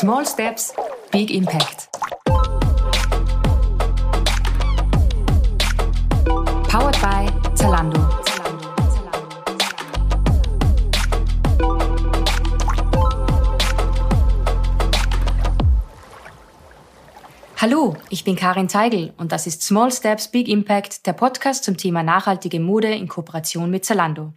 Small Steps, Big Impact. Powered by Zalando. Hallo, ich bin Karin Teigl und das ist Small Steps Big Impact, der Podcast zum Thema nachhaltige Mode in Kooperation mit Zalando.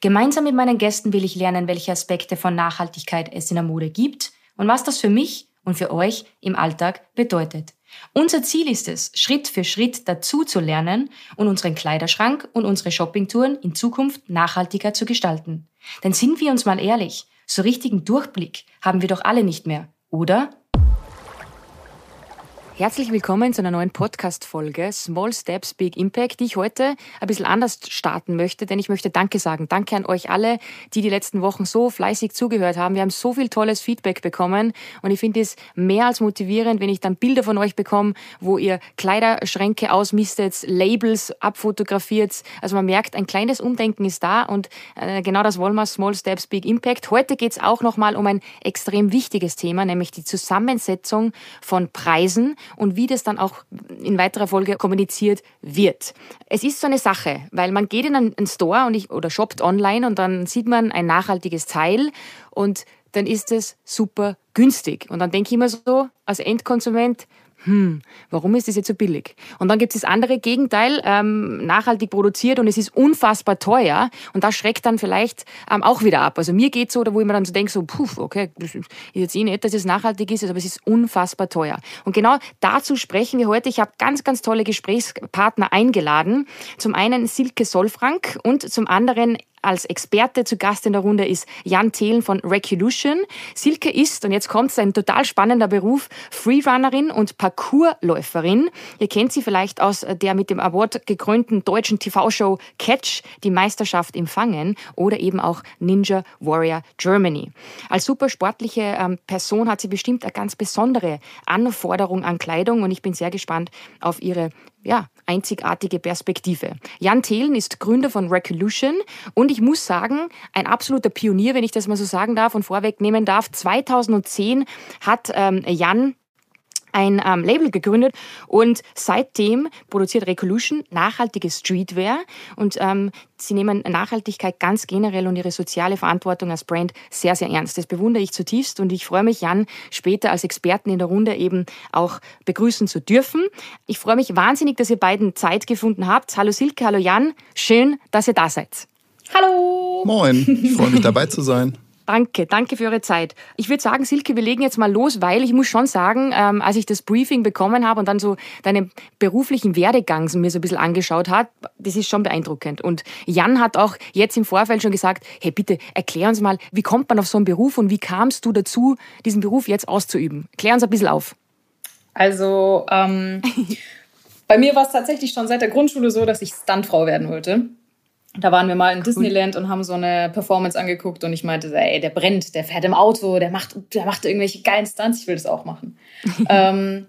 Gemeinsam mit meinen Gästen will ich lernen, welche Aspekte von Nachhaltigkeit es in der Mode gibt und was das für mich und für euch im Alltag bedeutet. Unser Ziel ist es, Schritt für Schritt dazu zu lernen und unseren Kleiderschrank und unsere Shoppingtouren in Zukunft nachhaltiger zu gestalten. Denn sind wir uns mal ehrlich, so richtigen Durchblick haben wir doch alle nicht mehr, oder? Herzlich willkommen zu einer neuen Podcast-Folge Small Steps, Big Impact, die ich heute ein bisschen anders starten möchte, denn ich möchte Danke sagen. Danke an euch alle, die die letzten Wochen so fleißig zugehört haben. Wir haben so viel tolles Feedback bekommen und ich finde es mehr als motivierend, wenn ich dann Bilder von euch bekomme, wo ihr Kleiderschränke ausmistet, Labels abfotografiert. Also man merkt, ein kleines Umdenken ist da und äh, genau das wollen wir, Small Steps, Big Impact. Heute geht es auch nochmal um ein extrem wichtiges Thema, nämlich die Zusammensetzung von Preisen und wie das dann auch in weiterer Folge kommuniziert wird. Es ist so eine Sache, weil man geht in einen Store und ich, oder shoppt online und dann sieht man ein nachhaltiges Teil und dann ist es super günstig. Und dann denke ich immer so als Endkonsument, hm, warum ist das jetzt so billig? Und dann gibt es das andere Gegenteil, ähm, nachhaltig produziert und es ist unfassbar teuer und das schreckt dann vielleicht ähm, auch wieder ab. Also mir geht so, oder wo ich mir dann so denke, so, puh, okay, ist jetzt eh nicht, dass es nachhaltig ist, aber es ist unfassbar teuer. Und genau dazu sprechen wir heute. Ich habe ganz, ganz tolle Gesprächspartner eingeladen. Zum einen Silke Solfrank und zum anderen als Experte zu Gast in der Runde ist Jan Thelen von Recolution. Silke ist, und jetzt kommt es, ein total spannender Beruf, Freerunnerin und Parkourläuferin. Ihr kennt sie vielleicht aus der mit dem Award gekrönten deutschen TV-Show Catch, die Meisterschaft im Fangen oder eben auch Ninja Warrior Germany. Als super sportliche ähm, Person hat sie bestimmt eine ganz besondere Anforderung an Kleidung und ich bin sehr gespannt auf ihre ja, einzigartige Perspektive. Jan Thelen ist Gründer von Recolution und ich muss sagen, ein absoluter Pionier, wenn ich das mal so sagen darf und vorwegnehmen darf. 2010 hat ähm, Jan ein ähm, Label gegründet und seitdem produziert Recolution nachhaltige Streetwear und ähm, sie nehmen Nachhaltigkeit ganz generell und ihre soziale Verantwortung als Brand sehr, sehr ernst. Das bewundere ich zutiefst und ich freue mich, Jan später als Experten in der Runde eben auch begrüßen zu dürfen. Ich freue mich wahnsinnig, dass ihr beiden Zeit gefunden habt. Hallo Silke, hallo Jan. Schön, dass ihr da seid. Hallo. Moin, ich freue mich dabei zu sein. Danke, danke für eure Zeit. Ich würde sagen, Silke, wir legen jetzt mal los, weil ich muss schon sagen, ähm, als ich das Briefing bekommen habe und dann so deinen beruflichen Werdegang mir so ein bisschen angeschaut hat, das ist schon beeindruckend. Und Jan hat auch jetzt im Vorfeld schon gesagt, hey bitte, erklär uns mal, wie kommt man auf so einen Beruf und wie kamst du dazu, diesen Beruf jetzt auszuüben? Klär uns ein bisschen auf. Also, ähm, bei mir war es tatsächlich schon seit der Grundschule so, dass ich Stuntfrau werden wollte. Da waren wir mal in Disneyland und haben so eine Performance angeguckt und ich meinte, ey, der brennt, der fährt im Auto, der macht, der macht irgendwelche geilen Stunts, ich will das auch machen. ähm,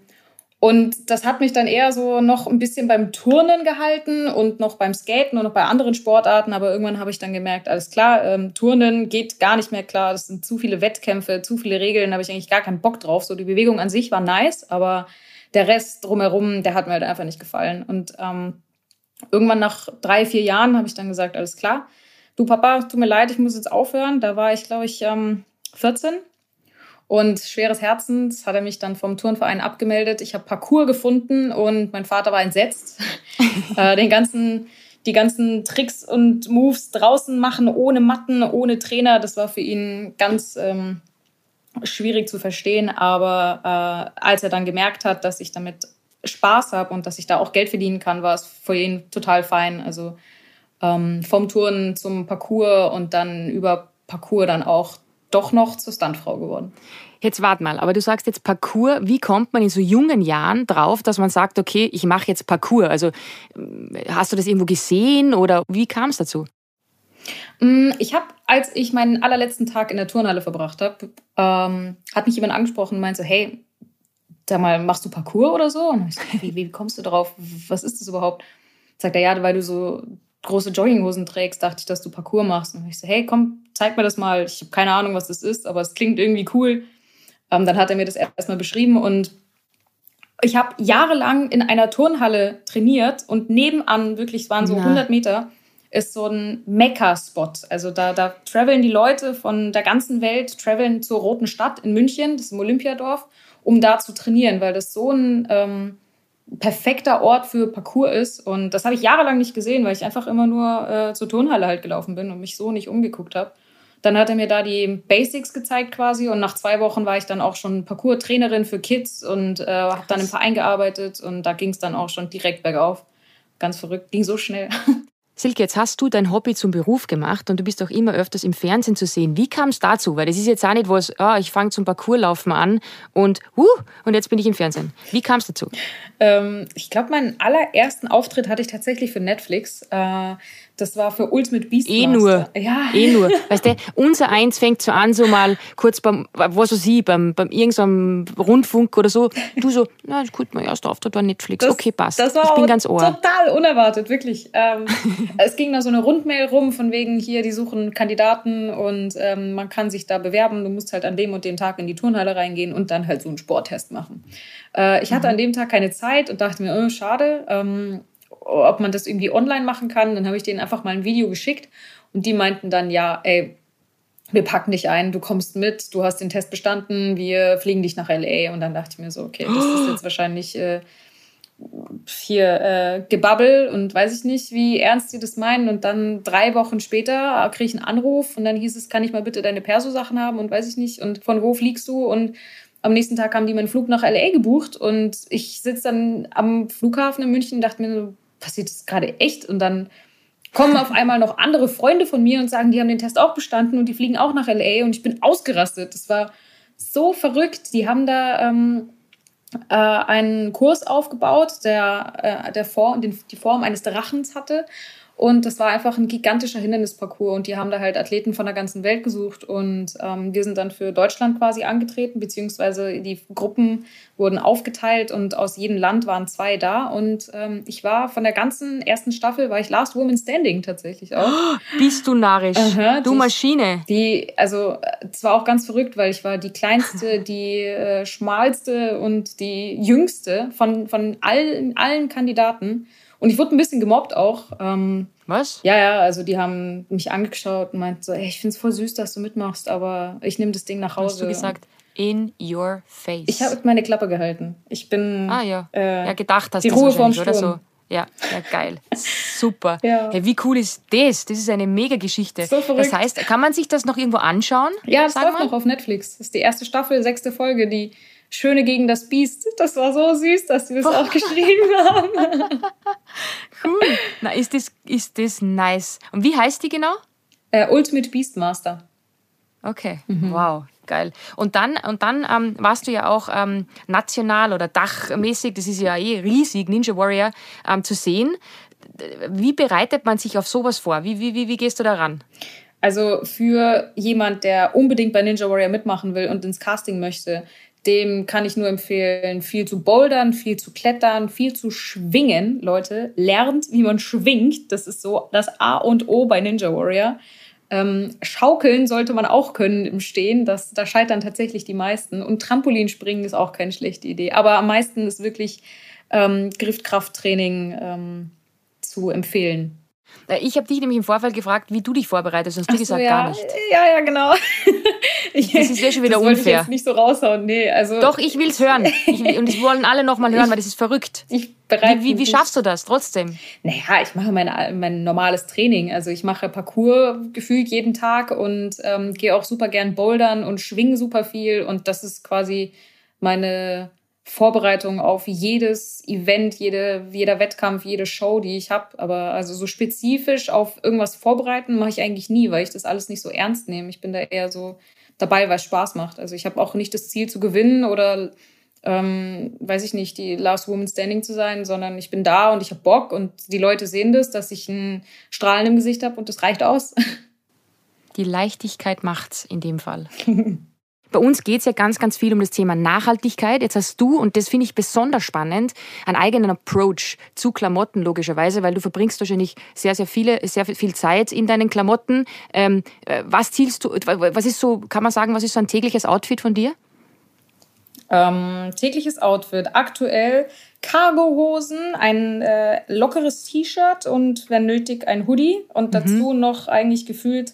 und das hat mich dann eher so noch ein bisschen beim Turnen gehalten und noch beim Skaten und noch bei anderen Sportarten. Aber irgendwann habe ich dann gemerkt, alles klar, ähm, Turnen geht gar nicht mehr klar. Das sind zu viele Wettkämpfe, zu viele Regeln, da habe ich eigentlich gar keinen Bock drauf. So die Bewegung an sich war nice, aber der Rest drumherum, der hat mir halt einfach nicht gefallen. Und ähm, irgendwann nach drei, vier Jahren habe ich dann gesagt, alles klar. Du Papa, tut mir leid, ich muss jetzt aufhören. Da war ich, glaube ich, ähm, 14. Und schweres Herzens hat er mich dann vom Turnverein abgemeldet. Ich habe Parcours gefunden und mein Vater war entsetzt. äh, den ganzen, die ganzen Tricks und Moves draußen machen, ohne Matten, ohne Trainer, das war für ihn ganz ähm, schwierig zu verstehen. Aber äh, als er dann gemerkt hat, dass ich damit Spaß habe und dass ich da auch Geld verdienen kann, war es für ihn total fein. Also ähm, vom Touren zum Parcours und dann über Parcours dann auch doch noch zur Stuntfrau geworden. Jetzt warte mal, aber du sagst jetzt Parcours. Wie kommt man in so jungen Jahren drauf, dass man sagt, okay, ich mache jetzt Parcours? Also hast du das irgendwo gesehen oder wie kam es dazu? Mm, ich habe, als ich meinen allerletzten Tag in der Turnhalle verbracht habe, ähm, hat mich jemand angesprochen und meinte so, hey, sag mal, machst du Parcours oder so? Und ich so, wie, wie kommst du drauf? Was ist das überhaupt? Sagt er, ja, weil du so große Jogginghosen trägst, dachte ich, dass du Parcours machst. Und ich so, hey, komm, zeig mir das mal. Ich habe keine Ahnung, was das ist, aber es klingt irgendwie cool. Ähm, dann hat er mir das erstmal beschrieben und ich habe jahrelang in einer Turnhalle trainiert und nebenan, wirklich, es waren so Na. 100 Meter, ist so ein Mecca-Spot. Also da, da traveln die Leute von der ganzen Welt, traveln zur Roten Stadt in München, das ist im Olympiadorf, um da zu trainieren, weil das so ein ähm, perfekter Ort für Parcours ist. Und das habe ich jahrelang nicht gesehen, weil ich einfach immer nur äh, zur Turnhalle halt gelaufen bin und mich so nicht umgeguckt habe. Dann hat er mir da die Basics gezeigt quasi und nach zwei Wochen war ich dann auch schon Parcours-Trainerin für Kids und äh, habe dann im Verein gearbeitet und da ging es dann auch schon direkt bergauf. Ganz verrückt, ging so schnell. Silke, jetzt hast du dein Hobby zum Beruf gemacht und du bist auch immer öfters im Fernsehen zu sehen. Wie kam es dazu? Weil das ist jetzt auch nicht was, oh, ich fange zum Parcourslaufen an und uh, und jetzt bin ich im Fernsehen. Wie kam es dazu? Ähm, ich glaube, meinen allerersten Auftritt hatte ich tatsächlich für Netflix. Äh, das war für Ultimate Beastmaster. Eh nur. Ja. Eh nur. Weißt du, unser Eins fängt so an, so mal kurz beim, was weiß ich, beim, beim irgendeinem Rundfunk oder so. Du so, na gut, mein erster Auftritt war Netflix. Das, okay, passt. Das war ich bin ganz ohr. total unerwartet, wirklich. Ähm, es ging da so eine Rundmail rum, von wegen hier, die suchen Kandidaten und ähm, man kann sich da bewerben. Du musst halt an dem und den Tag in die Turnhalle reingehen und dann halt so einen Sporttest machen. Äh, ich hatte mhm. an dem Tag keine Zeit und dachte mir, oh, schade. Ähm, ob man das irgendwie online machen kann. Dann habe ich denen einfach mal ein Video geschickt und die meinten dann, ja, ey, wir packen dich ein, du kommst mit, du hast den Test bestanden, wir fliegen dich nach LA. Und dann dachte ich mir so, okay, das ist jetzt wahrscheinlich äh, hier äh, Gebabbel und weiß ich nicht, wie ernst die das meinen. Und dann drei Wochen später kriege ich einen Anruf und dann hieß es, kann ich mal bitte deine Perso-Sachen haben und weiß ich nicht. Und von wo fliegst du? Und am nächsten Tag haben die meinen Flug nach LA gebucht und ich sitze dann am Flughafen in München und dachte mir so, passiert das gerade echt? Und dann kommen auf einmal noch andere Freunde von mir und sagen, die haben den Test auch bestanden und die fliegen auch nach LA und ich bin ausgerastet. Das war so verrückt. Die haben da ähm, äh, einen Kurs aufgebaut, der, äh, der Form, den, die Form eines Drachens hatte und das war einfach ein gigantischer Hindernisparcours. Und die haben da halt Athleten von der ganzen Welt gesucht. Und ähm, wir sind dann für Deutschland quasi angetreten, beziehungsweise die Gruppen wurden aufgeteilt und aus jedem Land waren zwei da. Und ähm, ich war von der ganzen ersten Staffel, war ich Last Woman Standing tatsächlich auch. Oh, bist du narrisch? Aha, du die, Maschine. Die, also, es war auch ganz verrückt, weil ich war die kleinste, die äh, schmalste und die jüngste von, von allen, allen Kandidaten. Und ich wurde ein bisschen gemobbt auch. Ähm, Was? Ja, ja, also die haben mich angeschaut und meinten so, ey, ich finde es voll süß, dass du mitmachst, aber ich nehme das Ding nach Hause. Hast du gesagt, in your face? Ich habe meine Klappe gehalten. Ich bin... Ah ja, äh, ja gedacht hast die Ruhe vorm Sturm. oder so. Ja, ja, geil. Super. ja. Hey, wie cool ist das? Das ist eine mega Geschichte. So verrückt. Das heißt, kann man sich das noch irgendwo anschauen? Ja, das läuft noch auf Netflix. Das ist die erste Staffel, sechste Folge, die Schöne gegen das Biest. Das war so süß, dass sie das auch geschrieben haben. cool. Na, ist das, ist das nice. Und wie heißt die genau? Äh, Ultimate Beastmaster. Okay, mhm. wow, geil. Und dann, und dann ähm, warst du ja auch ähm, national oder dachmäßig, das ist ja eh riesig, Ninja Warrior, ähm, zu sehen. Wie bereitet man sich auf sowas vor? Wie, wie, wie, wie gehst du da ran? Also für jemand, der unbedingt bei Ninja Warrior mitmachen will und ins Casting möchte, dem kann ich nur empfehlen, viel zu bouldern, viel zu klettern, viel zu schwingen. Leute, lernt, wie man schwingt. Das ist so das A und O bei Ninja Warrior. Ähm, schaukeln sollte man auch können im Stehen. Das, da scheitern tatsächlich die meisten. Und Trampolinspringen ist auch keine schlechte Idee. Aber am meisten ist wirklich ähm, Griffkrafttraining ähm, zu empfehlen. Äh, ich habe dich nämlich im Vorfeld gefragt, wie du dich vorbereitest. Hast du so, gesagt, ja. gar nicht. Ja, ja, genau. Ich, das ist ja schon wieder das unfair. Ich jetzt nicht so raushauen, nee. Also Doch, ich will es hören. Ich, und das wollen alle nochmal hören, ich, weil das ist verrückt. Ich bereite wie, wie, wie schaffst du das trotzdem? Naja, ich mache mein, mein normales Training. Also ich mache Parcours gefühlt jeden Tag und ähm, gehe auch super gern bouldern und schwinge super viel. Und das ist quasi meine Vorbereitung auf jedes Event, jede, jeder Wettkampf, jede Show, die ich habe. Aber also so spezifisch auf irgendwas vorbereiten mache ich eigentlich nie, weil ich das alles nicht so ernst nehme. Ich bin da eher so dabei, weil es Spaß macht. Also ich habe auch nicht das Ziel zu gewinnen oder ähm, weiß ich nicht, die Last Woman Standing zu sein, sondern ich bin da und ich habe Bock und die Leute sehen das, dass ich ein Strahlen im Gesicht habe und das reicht aus. Die Leichtigkeit macht's in dem Fall. Bei uns geht es ja ganz, ganz viel um das Thema Nachhaltigkeit. Jetzt hast du, und das finde ich besonders spannend, einen eigenen Approach zu Klamotten, logischerweise, weil du verbringst wahrscheinlich sehr, sehr viele, sehr viel Zeit in deinen Klamotten. Ähm, äh, was zielst du, was ist so, kann man sagen, was ist so ein tägliches Outfit von dir? Ähm, tägliches Outfit. Aktuell Cargohosen, ein äh, lockeres T-Shirt und wenn nötig ein Hoodie und dazu mhm. noch eigentlich gefühlt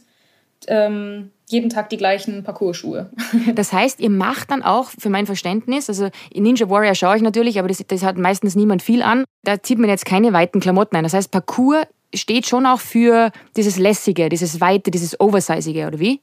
ähm, jeden Tag die gleichen Parcourschuhe. Das heißt, ihr macht dann auch, für mein Verständnis, also Ninja Warrior schaue ich natürlich, aber das, das hat meistens niemand viel an. Da zieht man jetzt keine weiten Klamotten ein. Das heißt, Parcours steht schon auch für dieses Lässige, dieses Weite, dieses Oversizige, oder wie?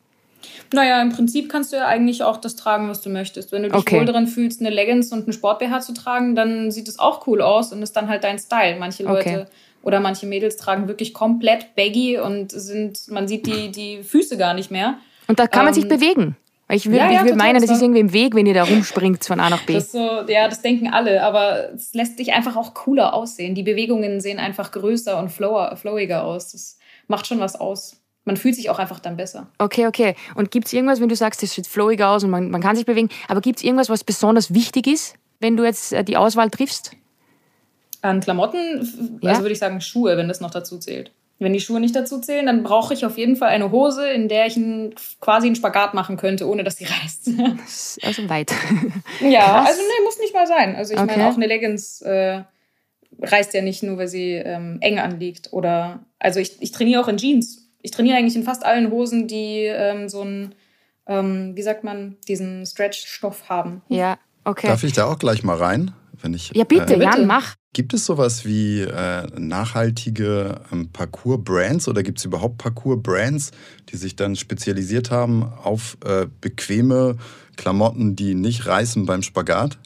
Naja, im Prinzip kannst du ja eigentlich auch das tragen, was du möchtest. Wenn du dich okay. wohl daran fühlst, eine Leggings und einen Sport-BH zu tragen, dann sieht es auch cool aus und ist dann halt dein Style. Manche Leute okay. Oder manche Mädels tragen wirklich komplett baggy und sind, man sieht die, die Füße gar nicht mehr. Und da kann man sich ähm, bewegen. Ich würde ja, ja, würd meinen, das ist irgendwie im Weg, wenn ihr da rumspringt von A nach B. Das so, ja, das denken alle, aber es lässt dich einfach auch cooler aussehen. Die Bewegungen sehen einfach größer und flower, flowiger aus. Das macht schon was aus. Man fühlt sich auch einfach dann besser. Okay, okay. Und gibt es irgendwas, wenn du sagst, das sieht flowiger aus und man, man kann sich bewegen, aber gibt es irgendwas, was besonders wichtig ist, wenn du jetzt äh, die Auswahl triffst? An Klamotten, ja? also würde ich sagen Schuhe, wenn das noch dazu zählt. Wenn die Schuhe nicht dazu zählen, dann brauche ich auf jeden Fall eine Hose, in der ich einen, quasi einen Spagat machen könnte, ohne dass sie reißt. also weit. ja, Krass. also nee, muss nicht mal sein. Also ich okay. meine, auch eine Leggings äh, reißt ja nicht nur, weil sie ähm, eng anliegt. Oder also ich, ich trainiere auch in Jeans. Ich trainiere eigentlich in fast allen Hosen, die ähm, so einen, ähm, wie sagt man, diesen Stretch-Stoff haben. Ja, okay. Darf ich da auch gleich mal rein? Wenn ich, ja, bitte, äh, Jan, mach. Gibt es sowas wie äh, nachhaltige ähm, Parcours-Brands oder gibt es überhaupt Parcours-Brands, die sich dann spezialisiert haben auf äh, bequeme Klamotten, die nicht reißen beim Spagat?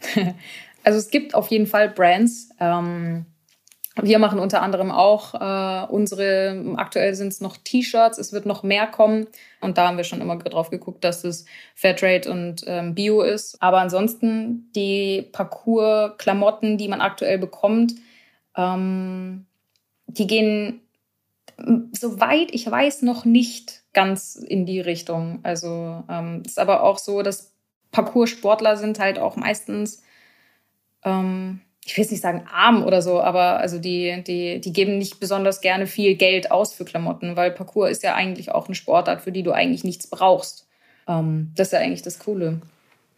Also es gibt auf jeden Fall Brands. Ähm, wir machen unter anderem auch äh, unsere, aktuell sind es noch T-Shirts, es wird noch mehr kommen. Und da haben wir schon immer drauf geguckt, dass es Fairtrade und ähm, Bio ist. Aber ansonsten die Parcours-Klamotten, die man aktuell bekommt, ähm, die gehen, soweit ich weiß, noch nicht ganz in die Richtung. Also ähm, ist aber auch so, dass Parcours-Sportler sind halt auch meistens ähm, ich will jetzt nicht sagen arm oder so, aber also die, die, die geben nicht besonders gerne viel Geld aus für Klamotten, weil Parcours ist ja eigentlich auch eine Sportart, für die du eigentlich nichts brauchst. Ähm, das ist ja eigentlich das Coole.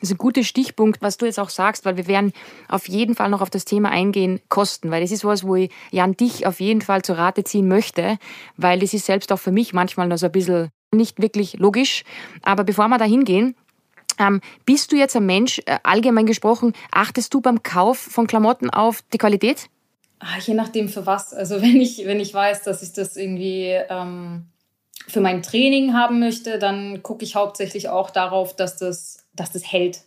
Das ist ein guter Stichpunkt, was du jetzt auch sagst, weil wir werden auf jeden Fall noch auf das Thema eingehen, Kosten, weil das ist was, wo ich Jan dich auf jeden Fall zur Rate ziehen möchte, weil das ist selbst auch für mich manchmal noch so ein bisschen nicht wirklich logisch. Aber bevor wir da hingehen, ähm, bist du jetzt ein Mensch, äh, allgemein gesprochen, achtest du beim Kauf von Klamotten auf die Qualität? Ach, je nachdem für was. Also wenn ich, wenn ich weiß, dass ich das irgendwie ähm, für mein Training haben möchte, dann gucke ich hauptsächlich auch darauf, dass das, dass das hält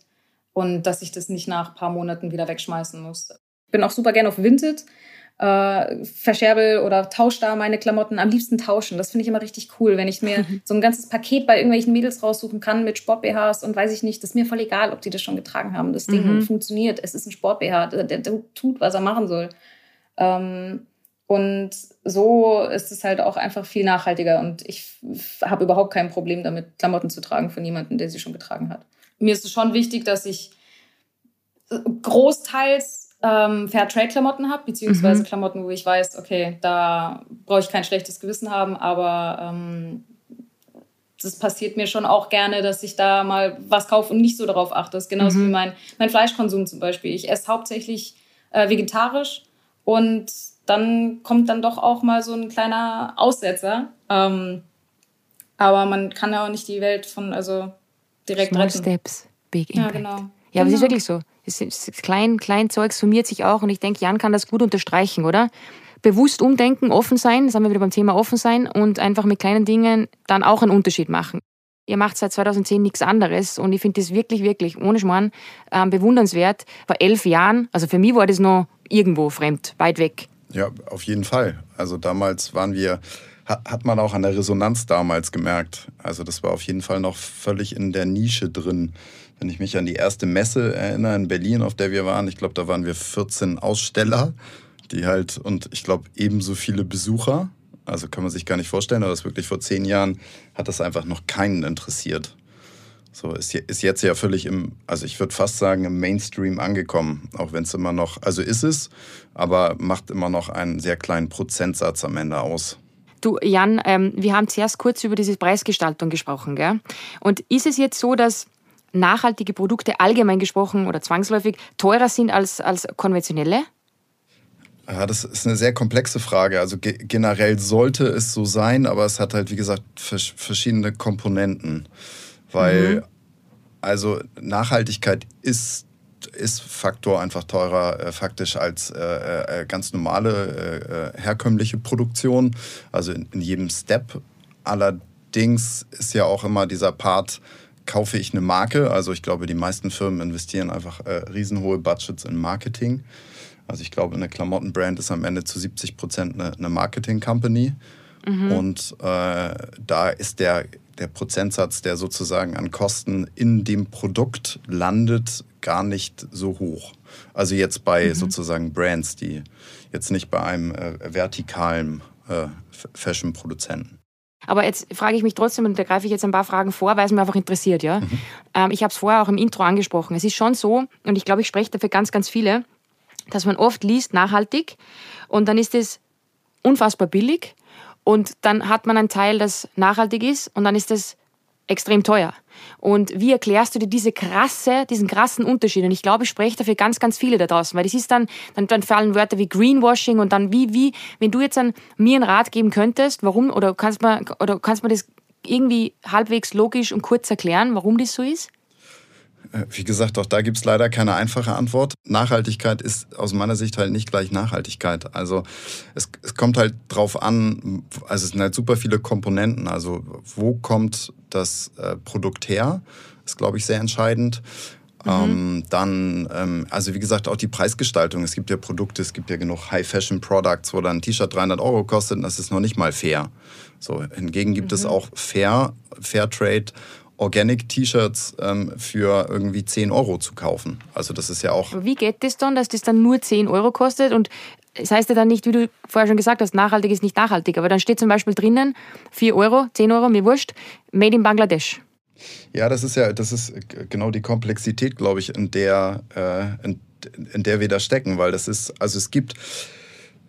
und dass ich das nicht nach ein paar Monaten wieder wegschmeißen muss. Ich bin auch super gern auf Vinted äh, verscherbel oder tausche da meine Klamotten. Am liebsten tauschen. Das finde ich immer richtig cool, wenn ich mir so ein ganzes Paket bei irgendwelchen Mädels raussuchen kann mit Sport-BHs und weiß ich nicht, das ist mir voll egal, ob die das schon getragen haben. Das Ding mhm. funktioniert. Es ist ein Sport-BH, der, der, der, tut, was er machen soll. Ähm, und so ist es halt auch einfach viel nachhaltiger und ich habe überhaupt kein Problem damit, Klamotten zu tragen von jemandem, der sie schon getragen hat. Mir ist es schon wichtig, dass ich großteils ähm, Fairtrade-Klamotten habe, beziehungsweise mhm. Klamotten, wo ich weiß, okay, da brauche ich kein schlechtes Gewissen haben, aber ähm, das passiert mir schon auch gerne, dass ich da mal was kaufe und nicht so darauf achte. Das ist genauso mhm. wie mein, mein Fleischkonsum zum Beispiel. Ich esse hauptsächlich äh, vegetarisch und dann kommt dann doch auch mal so ein kleiner Aussetzer. Ähm, aber man kann ja auch nicht die Welt von, also direkt Small retten. Steps, big impact. Ja, genau. Ja, aber es ist genau. wirklich so. Das, das klein, klein Zeug summiert sich auch und ich denke, Jan kann das gut unterstreichen, oder? Bewusst umdenken, offen sein, das haben wir wieder beim Thema offen sein und einfach mit kleinen Dingen dann auch einen Unterschied machen. Ihr macht seit 2010 nichts anderes und ich finde das wirklich, wirklich ohne Schmarrn ähm, bewundernswert. Vor elf Jahren, also für mich war das noch irgendwo fremd, weit weg. Ja, auf jeden Fall. Also damals waren wir, hat man auch an der Resonanz damals gemerkt. Also das war auf jeden Fall noch völlig in der Nische drin. Wenn ich mich an die erste Messe erinnere in Berlin, auf der wir waren, ich glaube, da waren wir 14 Aussteller, die halt, und ich glaube, ebenso viele Besucher. Also kann man sich gar nicht vorstellen, aber das wirklich vor zehn Jahren hat das einfach noch keinen interessiert. So ist, ist jetzt ja völlig im, also ich würde fast sagen, im Mainstream angekommen, auch wenn es immer noch, also ist es, aber macht immer noch einen sehr kleinen Prozentsatz am Ende aus. Du, Jan, ähm, wir haben zuerst kurz über diese Preisgestaltung gesprochen, gell? Und ist es jetzt so, dass nachhaltige Produkte allgemein gesprochen oder zwangsläufig teurer sind als, als konventionelle? Ja, das ist eine sehr komplexe Frage. Also ge generell sollte es so sein, aber es hat halt, wie gesagt, vers verschiedene Komponenten. Weil, mhm. also Nachhaltigkeit ist, ist Faktor einfach teurer äh, faktisch als äh, äh, ganz normale äh, äh, herkömmliche Produktion. Also in, in jedem Step. Allerdings ist ja auch immer dieser Part, kaufe ich eine Marke. Also ich glaube, die meisten Firmen investieren einfach äh, riesenhohe Budgets in Marketing. Also ich glaube, eine Klamottenbrand ist am Ende zu 70 Prozent eine, eine Marketing-Company. Mhm. Und äh, da ist der, der Prozentsatz, der sozusagen an Kosten in dem Produkt landet, gar nicht so hoch. Also jetzt bei mhm. sozusagen Brands, die jetzt nicht bei einem äh, vertikalen äh, Fashion-Produzenten. Aber jetzt frage ich mich trotzdem, und da greife ich jetzt ein paar Fragen vor, weil es mich einfach interessiert. Ja? Mhm. Ähm, ich habe es vorher auch im Intro angesprochen. Es ist schon so, und ich glaube, ich spreche dafür ganz, ganz viele, dass man oft liest, nachhaltig, und dann ist es unfassbar billig, und dann hat man ein Teil, das nachhaltig ist, und dann ist es extrem teuer. Und wie erklärst du dir diese krasse, diesen krassen Unterschied? Und ich glaube, ich spreche dafür ganz, ganz viele da draußen, weil das ist dann, dann, dann fallen Wörter wie Greenwashing und dann wie, wie, wenn du jetzt an mir einen Rat geben könntest, warum, oder kannst man, oder kannst man das irgendwie halbwegs logisch und kurz erklären, warum das so ist? Äh, wie gesagt, auch da gibt es leider keine einfache Antwort. Nachhaltigkeit ist aus meiner Sicht halt nicht gleich Nachhaltigkeit. Also es, es kommt halt drauf an, also es sind halt super viele Komponenten. Also wo kommt das äh, Produkt her? Ist, glaube ich, sehr entscheidend. Mhm. Ähm, dann, ähm, also wie gesagt, auch die Preisgestaltung. Es gibt ja Produkte, es gibt ja genug High-Fashion-Products, wo dann ein T-Shirt 300 Euro kostet und das ist noch nicht mal fair. So, hingegen gibt mhm. es auch Fair, Fairtrade Organic-T-Shirts ähm, für irgendwie 10 Euro zu kaufen. Also das ist ja auch. Wie geht das dann, dass das dann nur 10 Euro kostet? Und das heißt ja dann nicht, wie du vorher schon gesagt hast, nachhaltig ist nicht nachhaltig. Aber dann steht zum Beispiel drinnen 4 Euro, 10 Euro, mir wurscht, made in Bangladesch. Ja, das ist ja, das ist genau die Komplexität, glaube ich, in der, äh, in, in der wir da stecken, weil das ist, also es gibt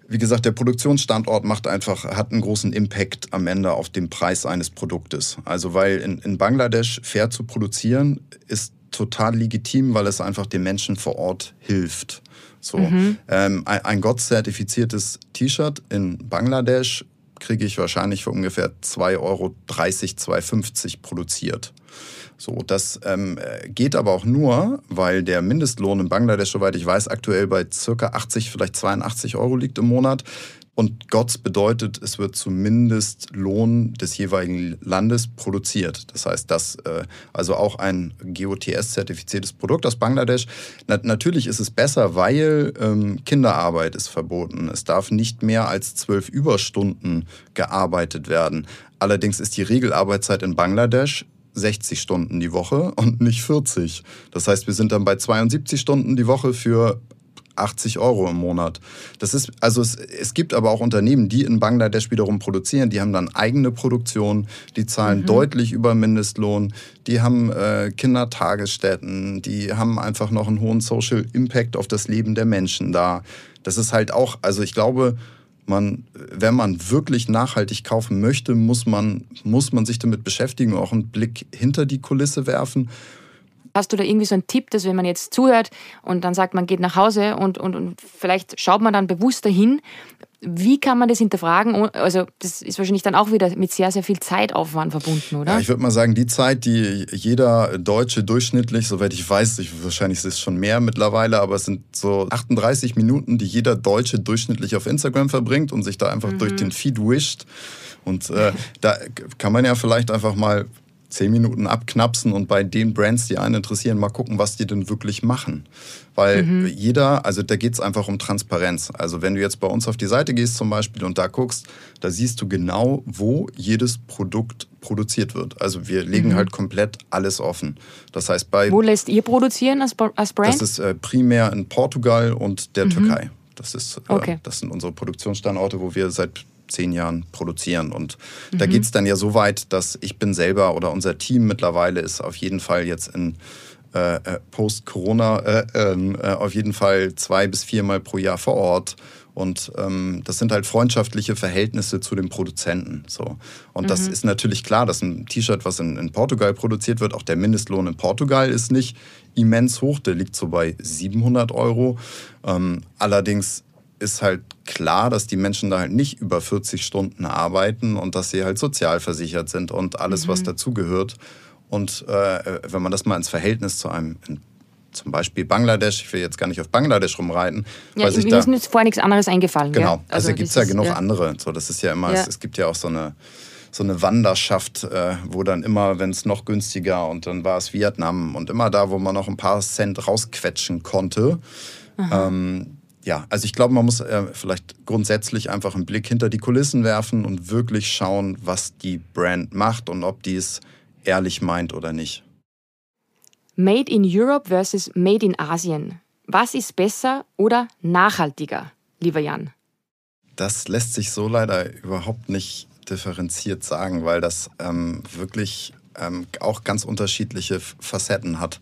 wie gesagt, der Produktionsstandort macht einfach, hat einen großen Impact am Ende auf den Preis eines Produktes. Also weil in, in Bangladesch fair zu produzieren ist total legitim, weil es einfach den Menschen vor Ort hilft. So, mhm. ähm, ein, ein GOTS-zertifiziertes T-Shirt in Bangladesch kriege ich wahrscheinlich für ungefähr 2,30 Euro, 2,50 produziert. So, das ähm, geht aber auch nur, weil der Mindestlohn in Bangladesch, soweit ich weiß, aktuell bei circa 80, vielleicht 82 Euro liegt im Monat. Und GOTS bedeutet, es wird zumindest Lohn des jeweiligen Landes produziert. Das heißt, dass äh, also auch ein GOTS-zertifiziertes Produkt aus Bangladesch. Na, natürlich ist es besser, weil ähm, Kinderarbeit ist verboten. Es darf nicht mehr als zwölf Überstunden gearbeitet werden. Allerdings ist die Regelarbeitszeit in Bangladesch 60 Stunden die Woche und nicht 40. Das heißt, wir sind dann bei 72 Stunden die Woche für 80 Euro im Monat. Das ist, also es, es gibt aber auch Unternehmen, die in Bangladesch wiederum produzieren, die haben dann eigene Produktion, die zahlen mhm. deutlich über Mindestlohn, die haben äh, Kindertagesstätten, die haben einfach noch einen hohen Social Impact auf das Leben der Menschen da. Das ist halt auch, also ich glaube, man, wenn man wirklich nachhaltig kaufen möchte, muss man, muss man sich damit beschäftigen, auch einen Blick hinter die Kulisse werfen. Hast du da irgendwie so einen Tipp, dass wenn man jetzt zuhört und dann sagt, man geht nach Hause und, und, und vielleicht schaut man dann bewusster hin, wie kann man das hinterfragen? Also, das ist wahrscheinlich dann auch wieder mit sehr, sehr viel Zeitaufwand verbunden, oder? Ja, ich würde mal sagen, die Zeit, die jeder Deutsche durchschnittlich, soweit ich weiß, ich, wahrscheinlich ist es schon mehr mittlerweile, aber es sind so 38 Minuten, die jeder Deutsche durchschnittlich auf Instagram verbringt und sich da einfach mhm. durch den Feed wischt. Und äh, da kann man ja vielleicht einfach mal zehn Minuten abknapsen und bei den Brands, die einen interessieren, mal gucken, was die denn wirklich machen. Weil mhm. jeder, also da geht es einfach um Transparenz. Also wenn du jetzt bei uns auf die Seite gehst zum Beispiel und da guckst, da siehst du genau, wo jedes Produkt produziert wird. Also wir legen mhm. halt komplett alles offen. Das heißt bei... Wo lässt ihr produzieren als, als Brand? Das ist äh, primär in Portugal und der mhm. Türkei. Das, ist, äh, okay. das sind unsere Produktionsstandorte, wo wir seit zehn Jahren produzieren. Und mhm. da geht es dann ja so weit, dass ich bin selber oder unser Team mittlerweile ist auf jeden Fall jetzt in äh, äh Post-Corona äh, ähm, äh, auf jeden Fall zwei bis viermal pro Jahr vor Ort Und ähm, das sind halt freundschaftliche Verhältnisse zu den Produzenten. So. Und mhm. das ist natürlich klar, dass ein T-Shirt, was in, in, Portugal produziert wird, auch der Mindestlohn in Portugal ist nicht immens hoch, der liegt so bei 700 Euro. Ähm, allerdings ist halt klar, dass die Menschen da halt nicht über 40 Stunden arbeiten und dass sie halt sozialversichert sind und alles, mhm. was dazugehört. Und äh, wenn man das mal ins Verhältnis zu einem zum Beispiel Bangladesch, ich will jetzt gar nicht auf Bangladesch rumreiten. Ja, weil mir ist jetzt vorher nichts anderes eingefallen. Genau, gell? also, also gibt es ja genug ja. andere. So, das ist ja immer, ja. Es, es, gibt ja auch so eine, so eine Wanderschaft, äh, wo dann immer, wenn es noch günstiger und dann war es Vietnam und immer da, wo man noch ein paar Cent rausquetschen konnte. Ähm, ja, also ich glaube, man muss äh, vielleicht grundsätzlich einfach einen Blick hinter die Kulissen werfen und wirklich schauen, was die Brand macht und ob die es ehrlich meint oder nicht. Made in Europe versus Made in Asien. Was ist besser oder nachhaltiger, lieber Jan? Das lässt sich so leider überhaupt nicht differenziert sagen, weil das ähm, wirklich ähm, auch ganz unterschiedliche Facetten hat.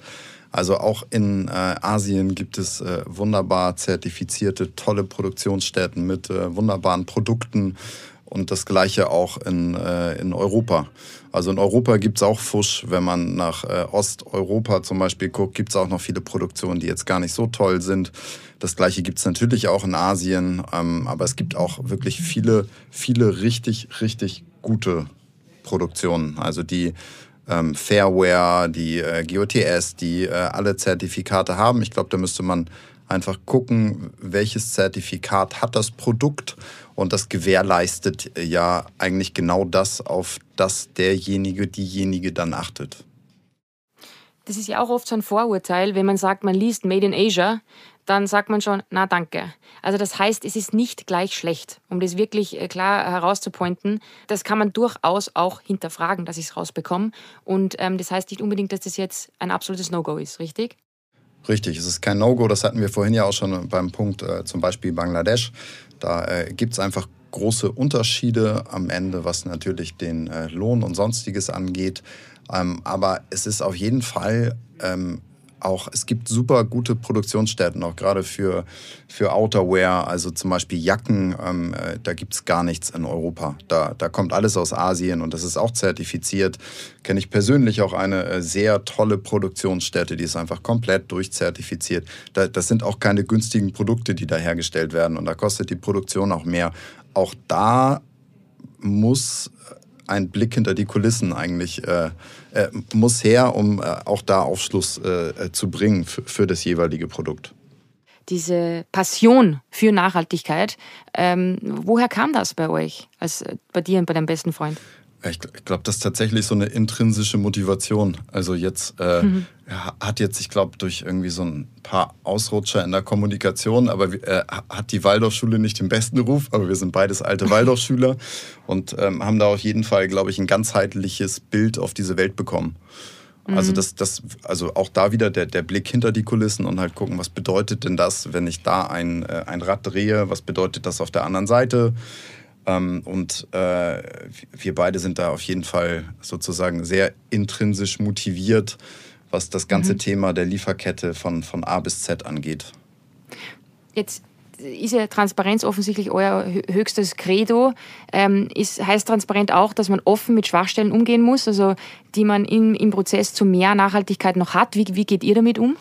Also auch in äh, Asien gibt es äh, wunderbar zertifizierte, tolle Produktionsstätten mit äh, wunderbaren Produkten und das gleiche auch in, äh, in Europa. Also in Europa gibt es auch Fusch. Wenn man nach äh, Osteuropa zum Beispiel guckt, gibt es auch noch viele Produktionen, die jetzt gar nicht so toll sind. Das gleiche gibt es natürlich auch in Asien, ähm, aber es gibt auch wirklich viele, viele richtig, richtig gute Produktionen. Also die ähm, Fairware, die äh, GOTS, die äh, alle Zertifikate haben. Ich glaube, da müsste man einfach gucken, welches Zertifikat hat das Produkt und das gewährleistet ja eigentlich genau das, auf das derjenige, diejenige dann achtet. Das ist ja auch oft so ein Vorurteil, wenn man sagt, man liest Made in Asia, dann sagt man schon, na danke. Also das heißt, es ist nicht gleich schlecht, um das wirklich äh, klar herauszupointen. Das kann man durchaus auch hinterfragen, dass ich es rausbekomme. Und ähm, das heißt nicht unbedingt, dass das jetzt ein absolutes No-Go ist, richtig? Richtig, es ist kein No-Go. Das hatten wir vorhin ja auch schon beim Punkt äh, zum Beispiel Bangladesch. Da äh, gibt es einfach große Unterschiede am Ende, was natürlich den äh, Lohn und sonstiges angeht. Ähm, aber es ist auf jeden Fall ähm, auch, es gibt super gute Produktionsstätten, auch gerade für, für Outerwear, also zum Beispiel Jacken, ähm, äh, da gibt es gar nichts in Europa. Da, da kommt alles aus Asien und das ist auch zertifiziert. Kenne ich persönlich auch eine äh, sehr tolle Produktionsstätte, die ist einfach komplett durchzertifiziert. Da, das sind auch keine günstigen Produkte, die da hergestellt werden und da kostet die Produktion auch mehr. Auch da muss ein Blick hinter die Kulissen eigentlich äh, äh, muss her, um äh, auch da Aufschluss äh, äh, zu bringen für das jeweilige Produkt. Diese Passion für Nachhaltigkeit, ähm, woher kam das bei euch, als äh, bei dir und bei deinem besten Freund? Ich, glaube, das ist tatsächlich so eine intrinsische Motivation. Also jetzt äh, mhm. hat jetzt, ich glaube, durch irgendwie so ein paar Ausrutscher in der Kommunikation, aber äh, hat die Waldorfschule nicht den besten Ruf, aber wir sind beides alte Waldorfschüler und ähm, haben da auf jeden Fall, glaube ich, ein ganzheitliches Bild auf diese Welt bekommen. Also mhm. das, das, also auch da wieder der, der Blick hinter die Kulissen und halt gucken, was bedeutet denn das, wenn ich da ein, äh, ein Rad drehe, was bedeutet das auf der anderen Seite? Ähm, und äh, wir beide sind da auf jeden Fall sozusagen sehr intrinsisch motiviert, was das ganze mhm. Thema der Lieferkette von, von A bis Z angeht. Jetzt ist ja Transparenz offensichtlich euer höchstes Credo. Ähm, ist, heißt transparent auch, dass man offen mit Schwachstellen umgehen muss, also die man im, im Prozess zu mehr Nachhaltigkeit noch hat? Wie, wie geht ihr damit um?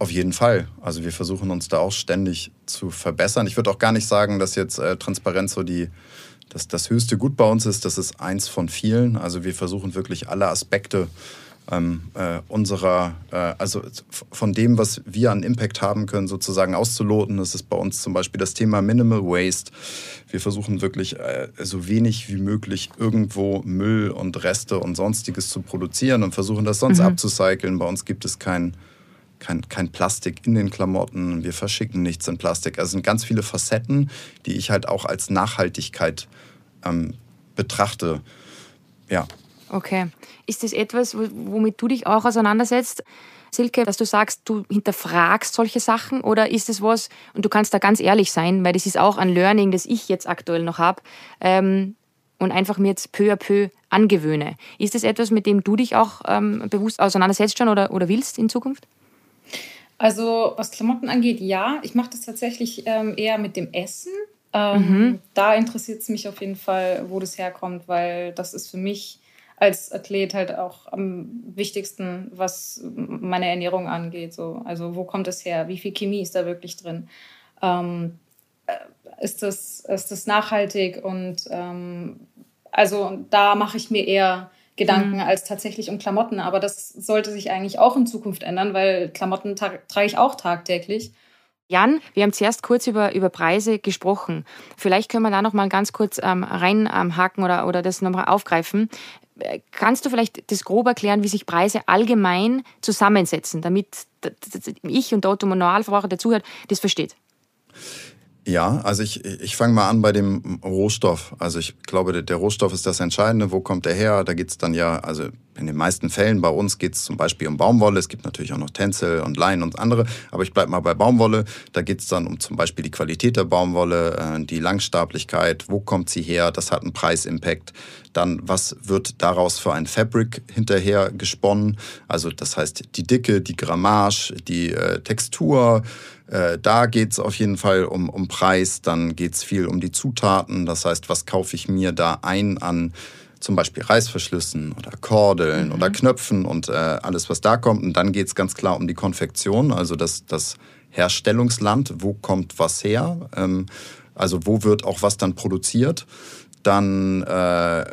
Auf jeden Fall. Also wir versuchen uns da auch ständig zu verbessern. Ich würde auch gar nicht sagen, dass jetzt äh, Transparenz so die, das, das höchste Gut bei uns ist. Das ist eins von vielen. Also wir versuchen wirklich alle Aspekte ähm, äh, unserer, äh, also von dem, was wir an Impact haben können, sozusagen auszuloten. Das ist bei uns zum Beispiel das Thema Minimal Waste. Wir versuchen wirklich äh, so wenig wie möglich irgendwo Müll und Reste und sonstiges zu produzieren und versuchen das sonst mhm. abzucyceln. Bei uns gibt es kein kein, kein Plastik in den Klamotten, wir verschicken nichts in Plastik. Also sind ganz viele Facetten, die ich halt auch als Nachhaltigkeit ähm, betrachte. Ja. Okay. Ist das etwas, womit du dich auch auseinandersetzt? Silke, dass du sagst, du hinterfragst solche Sachen oder ist es was, und du kannst da ganz ehrlich sein, weil das ist auch ein Learning, das ich jetzt aktuell noch habe ähm, und einfach mir jetzt peu à peu angewöhne. Ist das etwas, mit dem du dich auch ähm, bewusst auseinandersetzt schon oder, oder willst in Zukunft? Also was Klamotten angeht, ja. Ich mache das tatsächlich ähm, eher mit dem Essen. Ähm, mhm. Da interessiert es mich auf jeden Fall, wo das herkommt, weil das ist für mich als Athlet halt auch am wichtigsten, was meine Ernährung angeht. So. Also wo kommt es her? Wie viel Chemie ist da wirklich drin? Ähm, äh, ist, das, ist das nachhaltig? Und ähm, also da mache ich mir eher Gedanken mhm. als tatsächlich um Klamotten. Aber das sollte sich eigentlich auch in Zukunft ändern, weil Klamotten trage ich auch tagtäglich. Jan, wir haben zuerst kurz über, über Preise gesprochen. Vielleicht können wir da noch mal ganz kurz ähm, reinhaken ähm, oder, oder das nochmal aufgreifen. Kannst du vielleicht das grob erklären, wie sich Preise allgemein zusammensetzen, damit ich und der Otto Normalverbraucher, der zuhört, das versteht? Ja, also ich, ich fange mal an bei dem Rohstoff. Also ich glaube, der Rohstoff ist das Entscheidende. Wo kommt der her? Da geht es dann ja, also in den meisten Fällen bei uns geht es zum Beispiel um Baumwolle. Es gibt natürlich auch noch Tencel und Leinen und andere. Aber ich bleibe mal bei Baumwolle. Da geht es dann um zum Beispiel die Qualität der Baumwolle, äh, die Langstablichkeit. Wo kommt sie her? Das hat einen Preisimpact. Dann, was wird daraus für ein Fabric hinterher gesponnen? Also das heißt, die Dicke, die Grammage, die äh, Textur, äh, da geht es auf jeden Fall um, um Preis, dann geht es viel um die Zutaten. Das heißt, was kaufe ich mir da ein an zum Beispiel Reißverschlüssen oder Kordeln mhm. oder Knöpfen und äh, alles, was da kommt. Und dann geht es ganz klar um die Konfektion, also das, das Herstellungsland, wo kommt was her, ähm, also wo wird auch was dann produziert. Dann äh,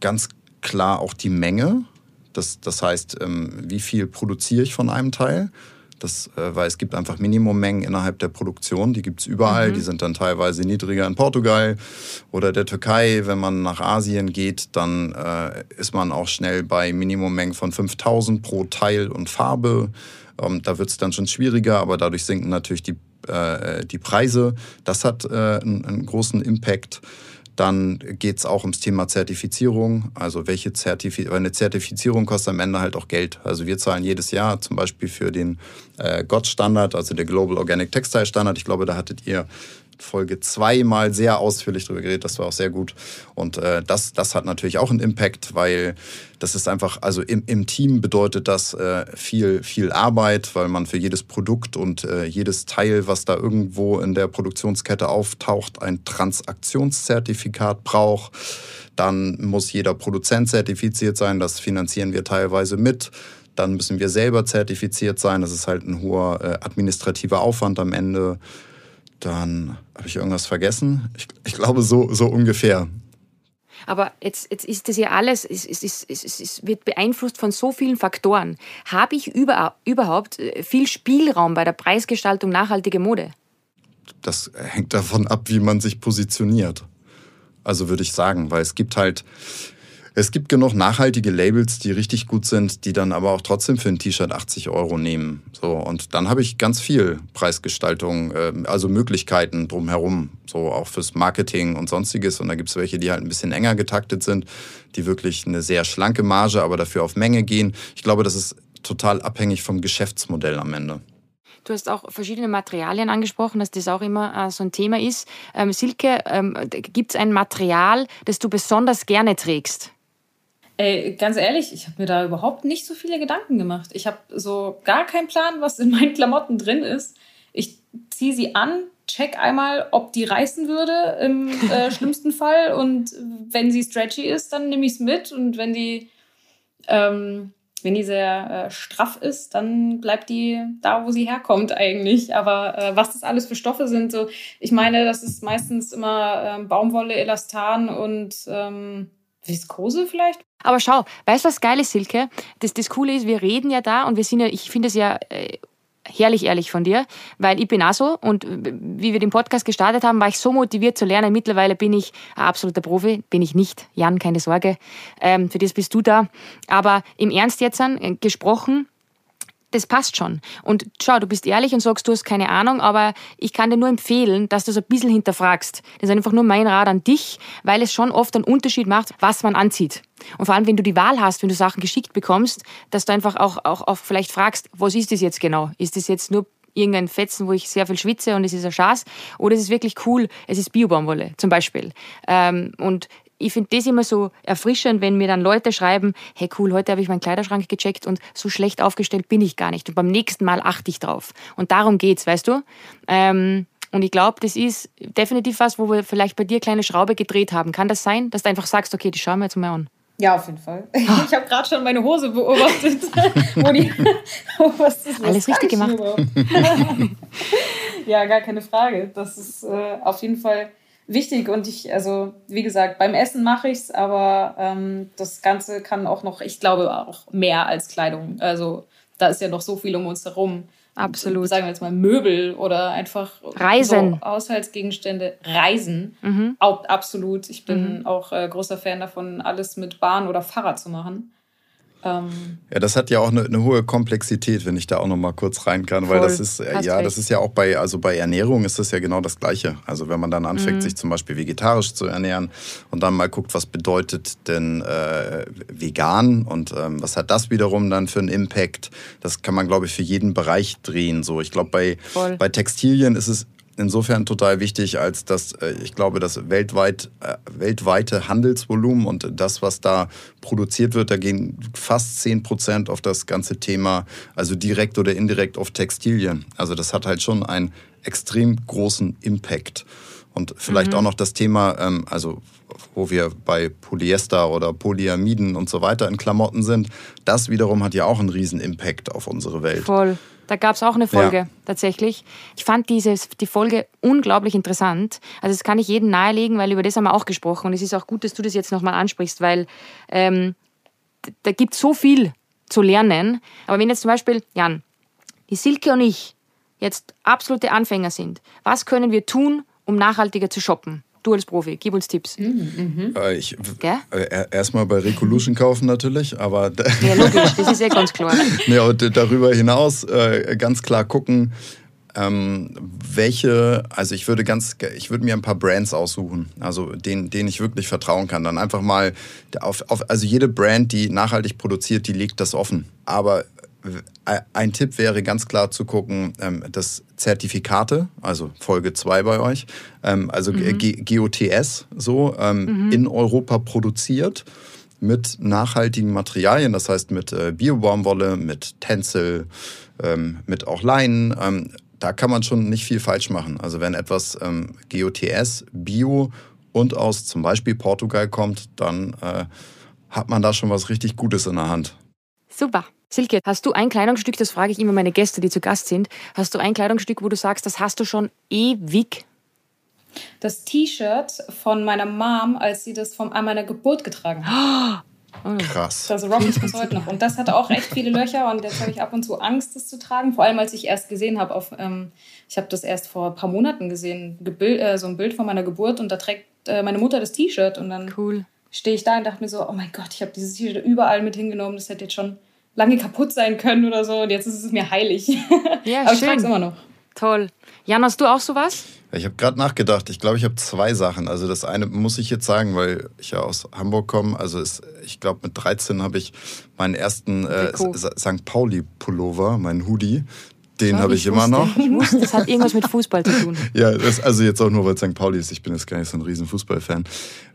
ganz klar auch die Menge, das, das heißt, ähm, wie viel produziere ich von einem Teil. Das, äh, weil es gibt einfach Minimummengen innerhalb der Produktion, die gibt es überall. Mhm. Die sind dann teilweise niedriger in Portugal oder der Türkei. Wenn man nach Asien geht, dann äh, ist man auch schnell bei Minimummengen von 5000 pro Teil und Farbe. Ähm, da wird es dann schon schwieriger, aber dadurch sinken natürlich die, äh, die Preise. Das hat äh, einen, einen großen Impact. Dann geht es auch ums Thema Zertifizierung. Also welche Zertifi eine Zertifizierung kostet am Ende halt auch Geld. Also wir zahlen jedes Jahr zum Beispiel für den äh, GOTS-Standard, also der Global Organic Textile Standard. Ich glaube, da hattet ihr Folge 2 mal sehr ausführlich darüber geredet. Das war auch sehr gut. Und äh, das, das hat natürlich auch einen Impact, weil das ist einfach, also im, im Team bedeutet das äh, viel, viel Arbeit, weil man für jedes Produkt und äh, jedes Teil, was da irgendwo in der Produktionskette auftaucht, ein Transaktionszertifikat braucht. Dann muss jeder Produzent zertifiziert sein. Das finanzieren wir teilweise mit. Dann müssen wir selber zertifiziert sein. Das ist halt ein hoher äh, administrativer Aufwand am Ende. Dann habe ich irgendwas vergessen. Ich, ich glaube, so, so ungefähr. Aber jetzt, jetzt ist das ja alles, es, es, es, es, wird beeinflusst von so vielen Faktoren. Habe ich über, überhaupt äh, viel Spielraum bei der Preisgestaltung nachhaltige Mode? Das hängt davon ab, wie man sich positioniert. Also würde ich sagen, weil es gibt halt es gibt genug nachhaltige Labels, die richtig gut sind, die dann aber auch trotzdem für ein T-Shirt 80 Euro nehmen. So, und dann habe ich ganz viel Preisgestaltung, äh, also Möglichkeiten drumherum, so auch fürs Marketing und sonstiges. Und da gibt es welche, die halt ein bisschen enger getaktet sind, die wirklich eine sehr schlanke Marge, aber dafür auf Menge gehen. Ich glaube, das ist total abhängig vom Geschäftsmodell am Ende. Du hast auch verschiedene Materialien angesprochen, dass das auch immer äh, so ein Thema ist. Ähm, Silke, ähm, gibt es ein Material, das du besonders gerne trägst? Ey, ganz ehrlich, ich habe mir da überhaupt nicht so viele Gedanken gemacht. Ich habe so gar keinen Plan, was in meinen Klamotten drin ist. Ich ziehe sie an, check einmal, ob die reißen würde im äh, schlimmsten Fall. Und wenn sie stretchy ist, dann nehme ich es mit. Und wenn die, ähm, wenn die sehr äh, straff ist, dann bleibt die da, wo sie herkommt eigentlich. Aber äh, was das alles für Stoffe sind, so ich meine, das ist meistens immer ähm, Baumwolle, Elastan und ähm, Viskose vielleicht? Aber schau, weißt du, was geil ist, Silke? Das, das Coole ist, wir reden ja da und wir sind ja, ich finde es ja äh, herrlich ehrlich von dir, weil ich bin auch so und wie wir den Podcast gestartet haben, war ich so motiviert zu lernen. Mittlerweile bin ich ein absoluter Profi, bin ich nicht. Jan, keine Sorge, ähm, für das bist du da. Aber im Ernst jetzt an, äh, gesprochen, das passt schon. Und schau, du bist ehrlich und sagst, du hast keine Ahnung, aber ich kann dir nur empfehlen, dass du es ein bisschen hinterfragst. Das ist einfach nur mein Rat an dich, weil es schon oft einen Unterschied macht, was man anzieht. Und vor allem, wenn du die Wahl hast, wenn du Sachen geschickt bekommst, dass du einfach auch, auch, auch vielleicht fragst, was ist das jetzt genau? Ist das jetzt nur irgendein Fetzen, wo ich sehr viel schwitze und es ist ein Schaß? Oder ist es wirklich cool, es ist Biobaumwolle zum Beispiel? Ähm, und ich finde das immer so erfrischend, wenn mir dann Leute schreiben, hey cool, heute habe ich meinen Kleiderschrank gecheckt und so schlecht aufgestellt bin ich gar nicht. Und beim nächsten Mal achte ich drauf. Und darum geht's, weißt du? Ähm, und ich glaube, das ist definitiv was, wo wir vielleicht bei dir kleine Schraube gedreht haben. Kann das sein, dass du einfach sagst, okay, die schauen wir jetzt mal an? Ja, auf jeden Fall. Ich habe gerade schon meine Hose beobachtet. wo die, was ist, was Alles richtig gemacht. ja, gar keine Frage. Das ist äh, auf jeden Fall wichtig und ich, also wie gesagt, beim Essen mache ich es, aber ähm, das Ganze kann auch noch, ich glaube auch mehr als Kleidung. Also da ist ja noch so viel um uns herum. Absolut. Sagen wir jetzt mal Möbel oder einfach Reisen. So Haushaltsgegenstände. Reisen. Mhm. Auch, absolut. Ich bin Mhm. auch äh, großer Fan davon, alles mit Bahn oder Fahrrad zu machen. Ähm, Ja, das hat ja auch eine, eine hohe Komplexität, wenn ich da auch noch mal kurz rein kann, weil das ist äh, Hast ja, recht. das ist ja auch bei also bei Ernährung ist das ja genau das Gleiche. Also wenn man dann anfängt, Mhm. sich zum Beispiel vegetarisch zu ernähren und dann mal guckt, was bedeutet denn äh, vegan und ähm, was hat das wiederum dann für einen Impact? Das kann man glaube ich für jeden Bereich drehen. So, ich glaube bei Voll. bei Textilien ist es insofern total wichtig, als dass äh, ich glaube, das weltweit, äh, weltweite Handelsvolumen und das, was da produziert wird, da gehen fast 10 Prozent auf das ganze Thema, also direkt oder indirekt auf Textilien. Also das hat halt schon einen extrem großen Impact. Und vielleicht auch noch das Thema, ähm, also wo wir bei Polyester oder Polyamiden und so weiter in Klamotten sind, das wiederum hat ja auch einen riesen Impact auf unsere Welt. Voll. Da gab es auch eine Folge, Ja. tatsächlich. Ich fand dieses, die Folge unglaublich interessant. Also das kann ich jedem nahelegen, weil über das haben wir auch gesprochen. Und es ist auch gut, dass du das jetzt nochmal ansprichst, weil ähm, da gibt es so viel zu lernen. Aber wenn jetzt zum Beispiel, Jan, die Silke und ich jetzt absolute Anfänger sind, was können wir tun, um nachhaltiger zu shoppen? Du als Profi, gib uns Tipps. Äh, ich, äh, erstmal bei Recolution kaufen natürlich, aber Ja, logisch, das ist eh ganz klar. ja, und darüber hinaus äh, ganz klar gucken, ähm, welche, also ich würde ganz, ich würde mir ein paar Brands aussuchen, also denen, denen ich wirklich vertrauen kann. Dann einfach mal auf, auf, also jede Brand, die nachhaltig produziert, die legt das offen. Aber ein Tipp wäre ganz klar zu gucken, ähm, dass Zertifikate, also Folge 2 bei euch, ähm, also G GOTS so ähm, in Europa produziert mit nachhaltigen Materialien, das heißt mit äh, Biobaumwolle, mit Tencel, mit auch Leinen. Da kann man schon nicht viel falsch machen. Also wenn etwas GOTS, Bio und aus zum Beispiel Portugal kommt, dann äh, hat man da schon was richtig Gutes in der Hand. Super. Silke, hast du ein Kleidungsstück, das frage ich immer meine Gäste, die zu Gast sind, hast du ein Kleidungsstück, wo du sagst, das hast du schon ewig? das T-Shirt von meiner Mom, als sie das vom, an meiner Geburt getragen hat. Krass. Das rock ich bis heute noch. Und das hatte auch echt viele Löcher und jetzt habe ich ab und zu Angst, das zu tragen. Vor allem, als ich erst gesehen habe, auf, ähm, ich habe das erst vor ein paar Monaten gesehen, gebild, äh, so ein Bild von meiner Geburt und da trägt äh, meine Mutter das T-Shirt und dann Cool. stehe ich da und dachte mir so, oh mein Gott, ich habe dieses T-Shirt überall mit hingenommen, das hätte jetzt schon lange kaputt sein können oder so und jetzt ist es mir heilig. Ja, Aber ich schön. trage es immer noch. Toll. Jan, hast du auch sowas? Ich habe gerade nachgedacht. Ich glaube, ich habe zwei Sachen. Also das eine muss ich jetzt sagen, weil ich ja aus Hamburg komme. Also ist, ich glaube, mit 13 habe ich meinen ersten äh, St. Pauli Pullover, meinen Hoodie. Den habe ich immer wusste, noch. Ich wusste, das hat irgendwas mit Fußball zu tun. Ja, das, also jetzt auch nur, weil es St. Pauli ist. Ich bin jetzt gar nicht so ein riesen Fußballfan.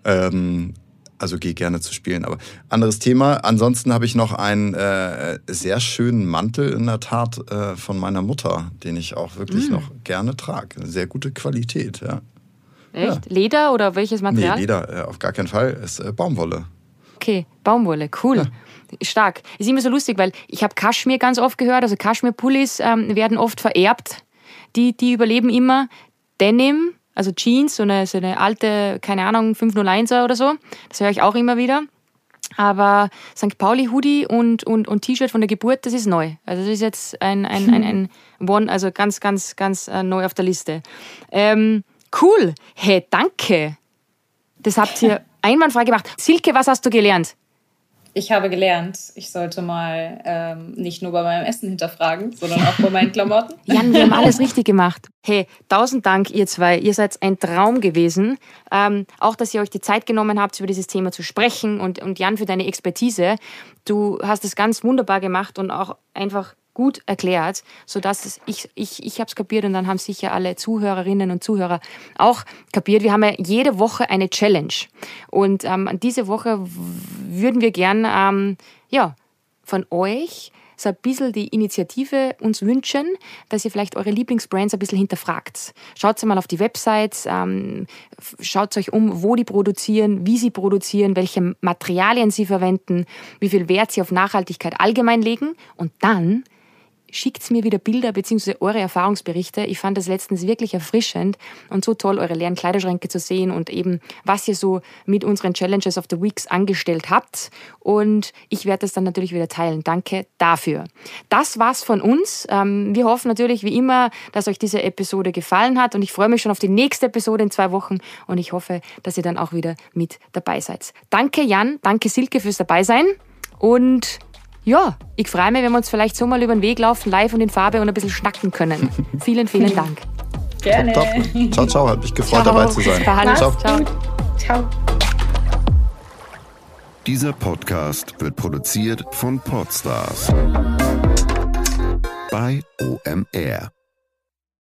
Ähm, also gehe gerne zu spielen, aber anderes Thema. Ansonsten habe ich noch einen äh, sehr schönen Mantel in der Tat äh, von meiner Mutter, den ich auch wirklich Mm. noch gerne trage. Eine Sehr gute Qualität, ja. Echt? Leder oder welches Nee, Material? Leder äh, auf gar keinen Fall. Ist äh, Baumwolle. Okay, Baumwolle, cool. Stark. Ist immer so lustig, weil ich habe Kaschmir ganz oft gehört. Also Kaschmir-Pullis ähm, werden oft vererbt. Die, die überleben immer. Denim, also Jeans, so eine, so eine alte, keine Ahnung, 501er oder so. Das höre ich auch immer wieder. Aber St. Pauli Hoodie und, und, und T-Shirt von der Geburt, das ist neu. Also das ist jetzt ein, ein, ein, ein One, also ganz, ganz, ganz äh, neu auf der Liste. Ähm, cool. Hey, danke. Das habt ihr einwandfrei gemacht. Silke, was hast du gelernt? Ich habe gelernt, ich sollte mal ähm, nicht nur bei meinem Essen hinterfragen, sondern auch bei meinen Klamotten. Jan, wir haben alles richtig gemacht. Hey, tausend Dank, ihr zwei. Ihr seid ein Traum gewesen. Ähm, auch, dass ihr euch die Zeit genommen habt, über dieses Thema zu sprechen. Und, und Jan, für deine Expertise. Du hast es ganz wunderbar gemacht und auch einfach gut erklärt, sodass ich, ich, ich habe es kapiert und dann haben sicher alle Zuhörerinnen und Zuhörer auch kapiert. Wir haben ja jede Woche eine Challenge und ähm, diese Woche würden wir gern ähm, ja, von euch so ein bisschen die Initiative uns wünschen, dass ihr vielleicht eure Lieblingsbrands ein bisschen hinterfragt. Schaut mal auf die Websites, ähm, schaut euch um, wo die produzieren, wie sie produzieren, welche Materialien sie verwenden, wie viel Wert sie auf Nachhaltigkeit allgemein legen und dann schickt mir wieder Bilder bzw. eure Erfahrungsberichte. Ich fand das letztens wirklich erfrischend und so toll, eure leeren Kleiderschränke zu sehen und eben, was ihr so mit unseren Challenges of the Weeks angestellt habt. Und ich werde das dann natürlich wieder teilen. Danke dafür. Das war's von uns. Ähm, wir hoffen natürlich wie immer, dass euch diese Episode gefallen hat und ich freue mich schon auf die nächste Episode in zwei Wochen und ich hoffe, dass ihr dann auch wieder mit dabei seid. Danke Jan, danke Silke fürs Dabeisein und ja, ich freue mich, wenn wir uns vielleicht so mal über den Weg laufen, live und in Farbe und ein bisschen schnacken können. vielen, vielen Dank. Gerne. Top, top. Ciao, ciao. Hat mich gefreut, ciao. dabei zu sein. Ciao. ciao. Ciao. Dieser Podcast wird produziert von Podstars bei OMR.